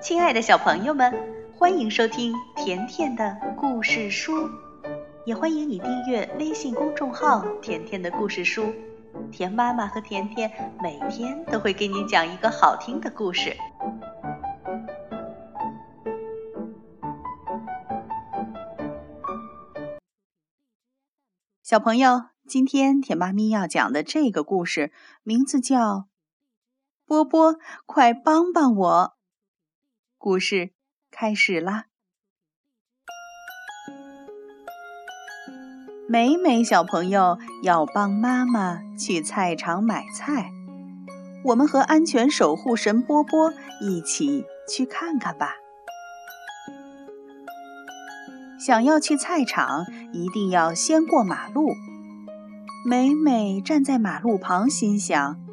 亲爱的小朋友们，欢迎收听甜甜的故事书，也欢迎你订阅微信公众号“甜甜的故事书”。甜妈妈和甜甜每天都会给你讲一个好听的故事。小朋友，今天甜妈咪要讲的这个故事名字叫《波波，快帮帮我》。故事开始啦！美美小朋友要帮妈妈去菜场买菜，我们和安全守护神波波一起去看看吧。想要去菜场，一定要先过马路。美美站在马路旁，心想。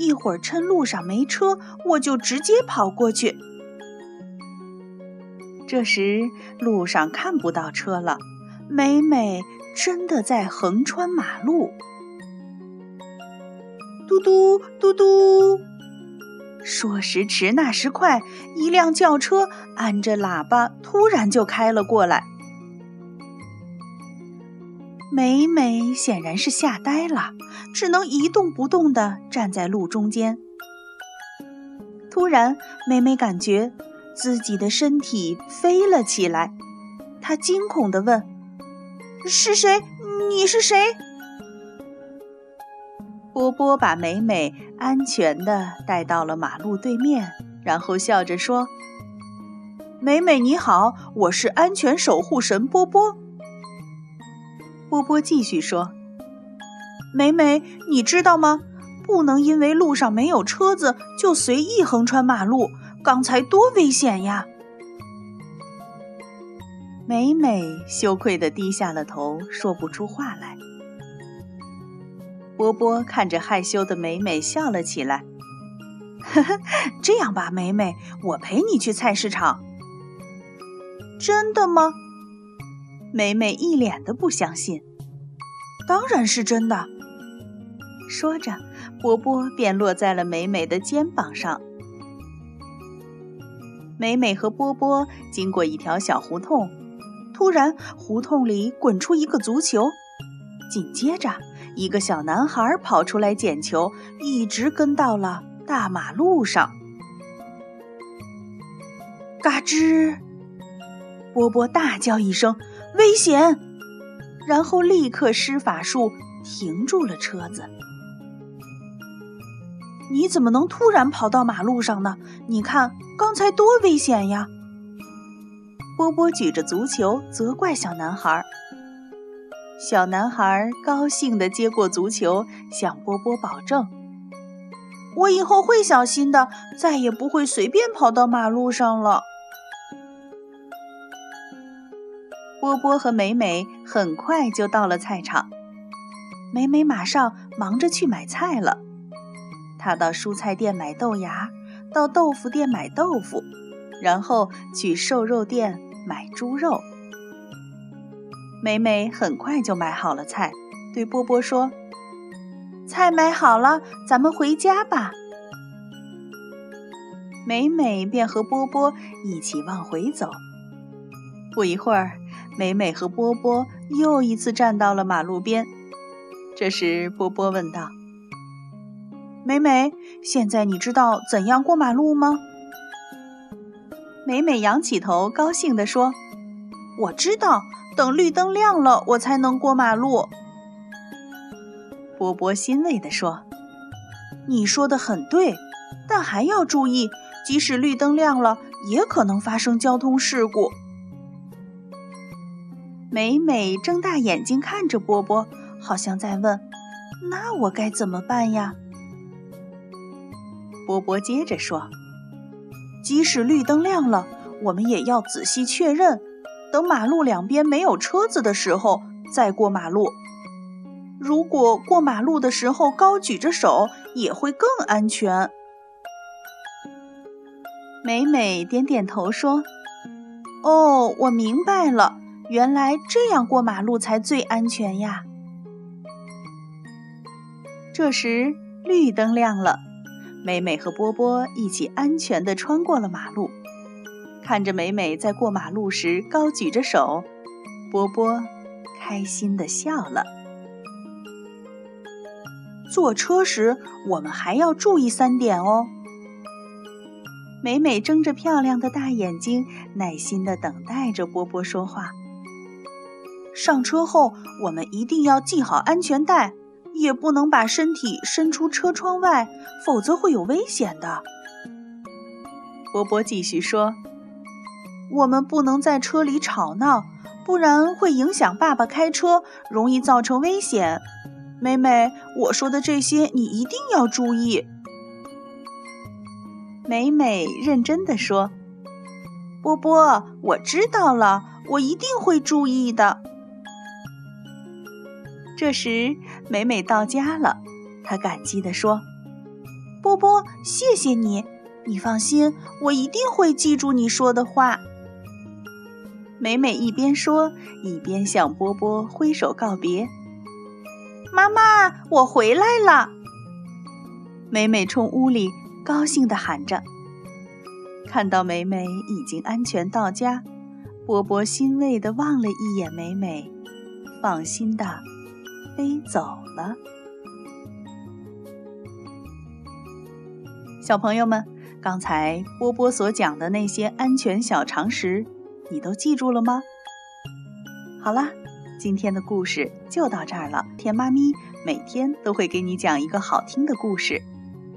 一会儿趁路上没车，我就直接跑过去。这时路上看不到车了，美美真的在横穿马路。嘟嘟嘟嘟，说时迟，那时快，一辆轿车按着喇叭，突然就开了过来。美美显然是吓呆了，只能一动不动地站在路中间。突然，美美感觉自己的身体飞了起来，她惊恐地问：“是谁？你是谁？”波波把美美安全地带到了马路对面，然后笑着说：“美美你好，我是安全守护神波波。”波波继续说：“美美，你知道吗？不能因为路上没有车子就随意横穿马路，刚才多危险呀！”美美羞愧地低下了头，说不出话来。波波看着害羞的美美，笑了起来：“呵呵，这样吧，美美，我陪你去菜市场。”真的吗？美美一脸的不相信，当然是真的。说着，波波便落在了美美的肩膀上。美美和波波经过一条小胡同，突然胡同里滚出一个足球，紧接着一个小男孩跑出来捡球，一直跟到了大马路上。嘎吱！波波大叫一声。危险！然后立刻施法术停住了车子。你怎么能突然跑到马路上呢？你看刚才多危险呀！波波举着足球责怪小男孩。小男孩高兴地接过足球，向波波保证：“我以后会小心的，再也不会随便跑到马路上了。”波波和美美很快就到了菜场，美美马上忙着去买菜了。她到蔬菜店买豆芽，到豆腐店买豆腐，然后去瘦肉店买猪肉。美美很快就买好了菜，对波波说：“菜买好了，咱们回家吧。”美美便和波波一起往回走。不一会儿。美美和波波又一次站到了马路边。这时，波波问道：“美美，现在你知道怎样过马路吗？”美美仰起头，高兴地说：“我知道，等绿灯亮了，我才能过马路。”波波欣慰地说：“你说的很对，但还要注意，即使绿灯亮了，也可能发生交通事故。”美美睁大眼睛看着波波，好像在问：“那我该怎么办呀？”波波接着说：“即使绿灯亮了，我们也要仔细确认，等马路两边没有车子的时候再过马路。如果过马路的时候高举着手，也会更安全。”美美点点头说：“哦，我明白了。”原来这样过马路才最安全呀！这时绿灯亮了，美美和波波一起安全地穿过了马路。看着美美在过马路时高举着手，波波开心地笑了。坐车时我们还要注意三点哦。美美睁着漂亮的大眼睛，耐心地等待着波波说话。上车后，我们一定要系好安全带，也不能把身体伸出车窗外，否则会有危险的。波波继续说：“我们不能在车里吵闹，不然会影响爸爸开车，容易造成危险。”美美，我说的这些你一定要注意。美美认真的说：“波波，我知道了，我一定会注意的。”这时，美美到家了，她感激地说：“波波，谢谢你，你放心，我一定会记住你说的话。”美美一边说，一边向波波挥手告别。“妈妈，我回来了！”美美冲屋里。高兴地喊着。看到美美已经安全到家，波波欣慰地望了一眼美美，放心地飞走了。小朋友们，刚才波波所讲的那些安全小常识，你都记住了吗？好啦，今天的故事就到这儿了。甜妈咪每天都会给你讲一个好听的故事，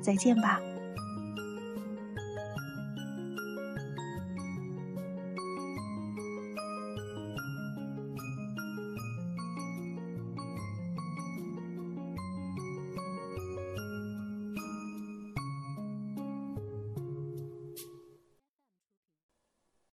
再见吧。